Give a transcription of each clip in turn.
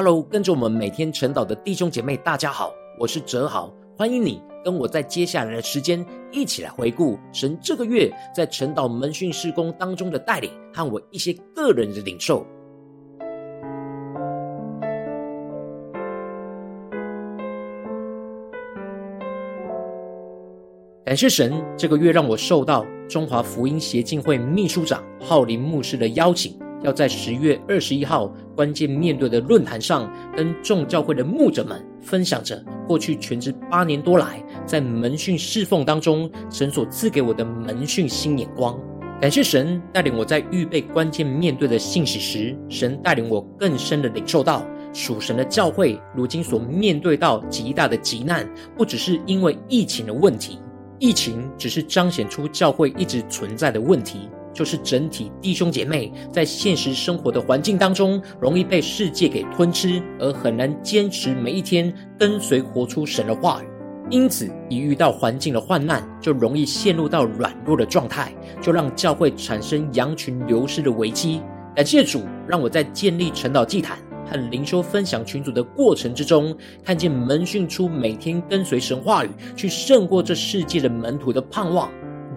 Hello，跟着我们每天晨祷的弟兄姐妹，大家好，我是哲豪，欢迎你跟我在接下来的时间一起来回顾神这个月在晨祷门训事工当中的带领和我一些个人的领受。感谢神，这个月让我受到中华福音协进会秘书长浩林牧师的邀请，要在十月二十一号关键面对的论坛上，跟众教会的牧者们分享着过去全职八年多来，在门训侍奉当中，神所赐给我的门训新眼光。感谢神带领我在预备关键面对的信息时，神带领我更深的领受到属神的教会如今所面对到极大的急难，不只是因为疫情的问题。疫情只是彰显出教会一直存在的问题，就是整体弟兄姐妹在现实生活的环境当中，容易被世界给吞吃，而很难坚持每一天跟随活出神的话语。因此，一遇到环境的患难，就容易陷入到软弱的状态，就让教会产生羊群流失的危机。感谢主，让我在建立晨祷祭坛。和灵修分享群组的过程之中，看见门训出每天跟随神话语，去胜过这世界的门徒的盼望。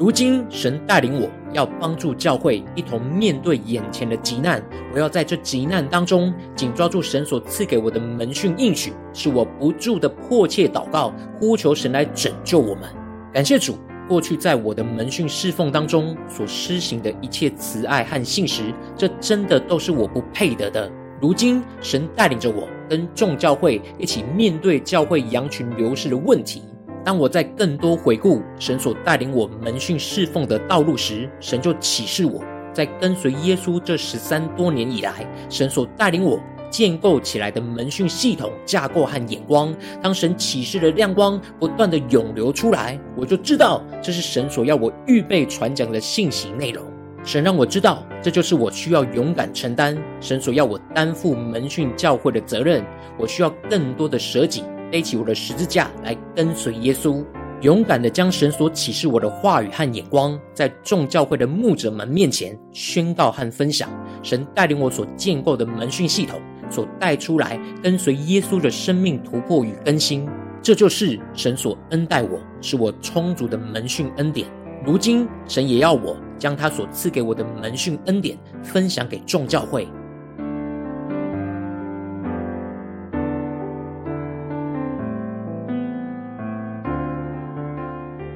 如今神带领我要帮助教会一同面对眼前的急难，我要在这急难当中紧抓住神所赐给我的门训应许，是我不住的迫切祷告，呼求神来拯救我们。感谢主，过去在我的门训侍奉当中所施行的一切慈爱和信实，这真的都是我不配得的。如今，神带领着我跟众教会一起面对教会羊群流失的问题。当我在更多回顾神所带领我门训侍奉的道路时，神就启示我，在跟随耶稣这十三多年以来，神所带领我建构起来的门训系统架构和眼光。当神启示的亮光不断地涌流出来，我就知道这是神所要我预备传讲的信息内容。神让我知道，这就是我需要勇敢承担神所要我担负门训教会的责任。我需要更多的舍己，背起我的十字架来跟随耶稣，勇敢的将神所启示我的话语和眼光，在众教会的牧者们面前宣告和分享。神带领我所建构的门训系统，所带出来跟随耶稣的生命突破与更新，这就是神所恩待我，是我充足的门训恩典。如今，神也要我将他所赐给我的门训恩典分享给众教会。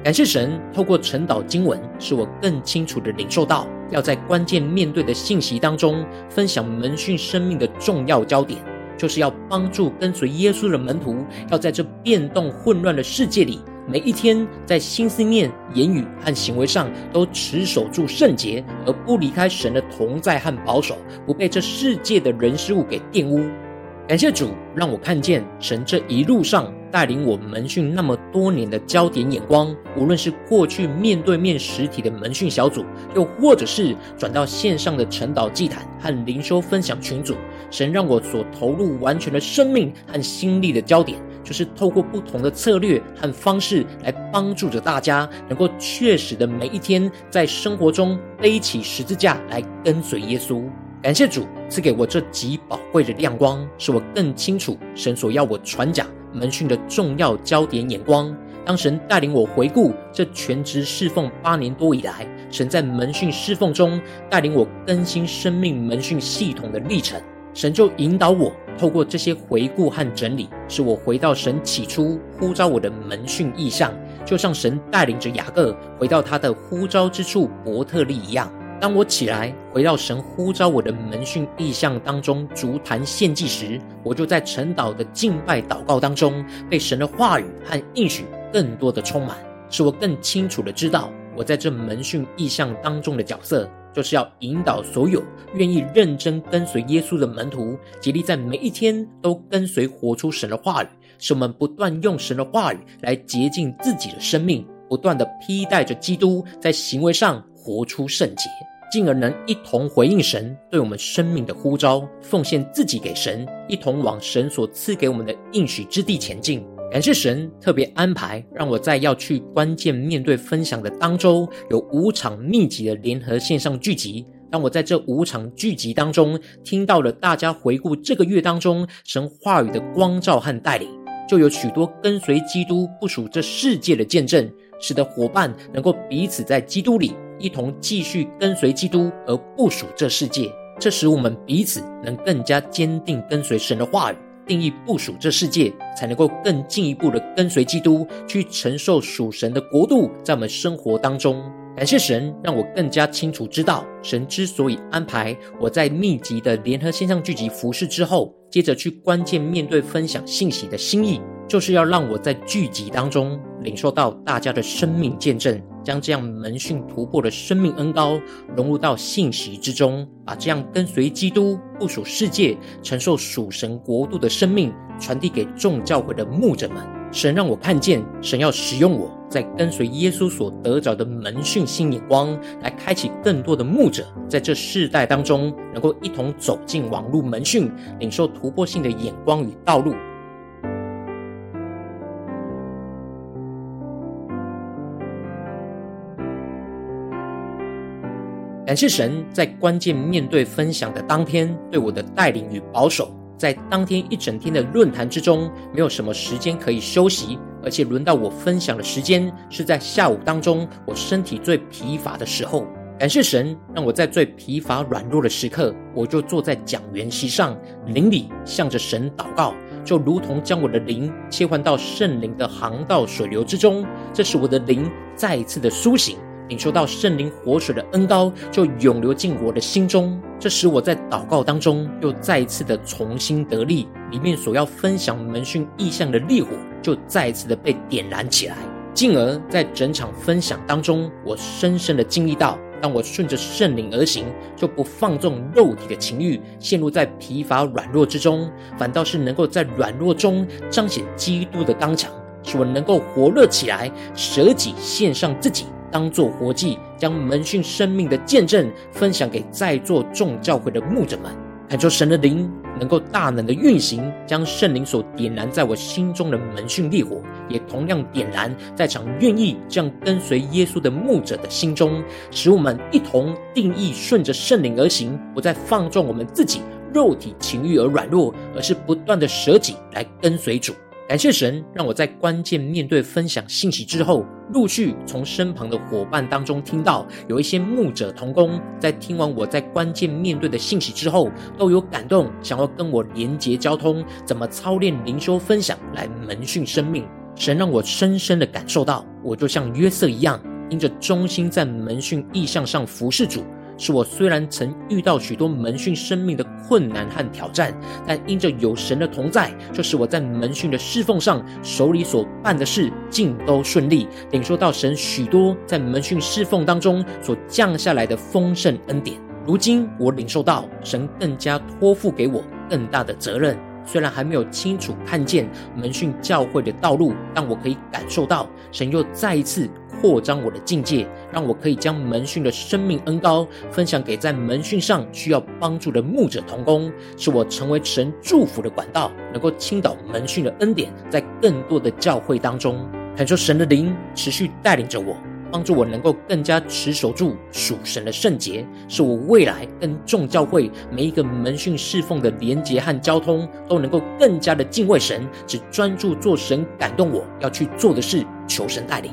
感谢神，透过晨祷经文，使我更清楚地领受到，要在关键面对的信息当中，分享门训生命的重要焦点，就是要帮助跟随耶稣的门徒，要在这变动混乱的世界里。每一天，在心思念、言语和行为上，都持守住圣洁，而不离开神的同在和保守，不被这世界的人事物给玷污。感谢主，让我看见神这一路上带领我门训那么多年的焦点眼光。无论是过去面对面实体的门训小组，又或者是转到线上的晨祷祭坛和灵修分享群组，神让我所投入完全的生命和心力的焦点。就是透过不同的策略和方式来帮助着大家，能够确实的每一天在生活中背起十字架来跟随耶稣。感谢主赐给我这极宝贵的亮光，使我更清楚神所要我传讲门训的重要焦点眼光。当神带领我回顾这全职侍奉八年多以来，神在门训侍奉中带领我更新生命门训系统的历程。神就引导我，透过这些回顾和整理，使我回到神起初呼召我的门训意象，就像神带领着雅各回到他的呼召之处伯特利一样。当我起来回到神呼召我的门训意象当中筑坛献祭时，我就在晨祷的敬拜祷告当中，被神的话语和应许更多的充满，使我更清楚的知道我在这门训意象当中的角色。就是要引导所有愿意认真跟随耶稣的门徒，竭力在每一天都跟随活出神的话语，使我们不断用神的话语来洁净自己的生命，不断的披戴着基督，在行为上活出圣洁，进而能一同回应神对我们生命的呼召，奉献自己给神，一同往神所赐给我们的应许之地前进。感谢神特别安排，让我在要去关键面对分享的当周，有五场密集的联合线上聚集，当我在这五场聚集当中，听到了大家回顾这个月当中神话语的光照和带领，就有许多跟随基督不属这世界的见证，使得伙伴能够彼此在基督里一同继续跟随基督，而不属这世界。这使我们彼此能更加坚定跟随神的话语。定义部属这世界，才能够更进一步的跟随基督，去承受属神的国度在我们生活当中。感谢神，让我更加清楚知道，神之所以安排我在密集的联合线上聚集服事之后，接着去关键面对分享信息的心意，就是要让我在聚集当中领受到大家的生命见证。将这样门训突破的生命恩膏融入到信息之中，把这样跟随基督、不属世界、承受属神国度的生命传递给众教会的牧者们。神让我看见，神要使用我在跟随耶稣所得着的门训新眼光，来开启更多的牧者，在这世代当中能够一同走进网络门训，领受突破性的眼光与道路。感谢神在关键面对分享的当天对我的带领与保守，在当天一整天的论坛之中，没有什么时间可以休息，而且轮到我分享的时间是在下午当中，我身体最疲乏的时候。感谢神让我在最疲乏软弱的时刻，我就坐在讲员席上，灵里向着神祷告，就如同将我的灵切换到圣灵的航道水流之中，这使我的灵再一次的苏醒。领受到圣灵活水的恩膏，就涌流进我的心中，这使我在祷告当中又再一次的重新得力。里面所要分享门训意象的烈火，就再一次的被点燃起来。进而在整场分享当中，我深深的经历到，当我顺着圣灵而行，就不放纵肉体的情欲，陷入在疲乏软弱之中，反倒是能够在软弱中彰显基督的刚强，使我能够活络起来，舍己献上自己。当做活祭，将门训生命的见证分享给在座众教会的牧者们，恳求神的灵能够大能的运行，将圣灵所点燃在我心中的门训烈火，也同样点燃在场愿意这样跟随耶稣的牧者的心中，使我们一同定义顺着圣灵而行，不再放纵我们自己肉体情欲而软弱，而是不断的舍己来跟随主。感谢神，让我在关键面对分享信息之后，陆续从身旁的伙伴当中听到，有一些牧者同工在听完我在关键面对的信息之后，都有感动，想要跟我连结交通，怎么操练灵修分享来门训生命。神让我深深的感受到，我就像约瑟一样，因着忠心在门训意向上服侍主。是我虽然曾遇到许多门训生命的困难和挑战，但因着有神的同在，就使我在门训的侍奉上手里所办的事尽都顺利，领受到神许多在门训侍奉当中所降下来的丰盛恩典。如今我领受到神更加托付给我更大的责任。虽然还没有清楚看见门训教会的道路，但我可以感受到神又再一次扩张我的境界，让我可以将门训的生命恩膏分享给在门训上需要帮助的牧者同工，使我成为神祝福的管道，能够倾倒门训的恩典在更多的教会当中，恳求神的灵持续带领着我。帮助我能够更加持守住属神的圣洁，使我未来跟众教会每一个门训侍奉的连结和交通，都能够更加的敬畏神，只专注做神感动我要去做的事，求神带领。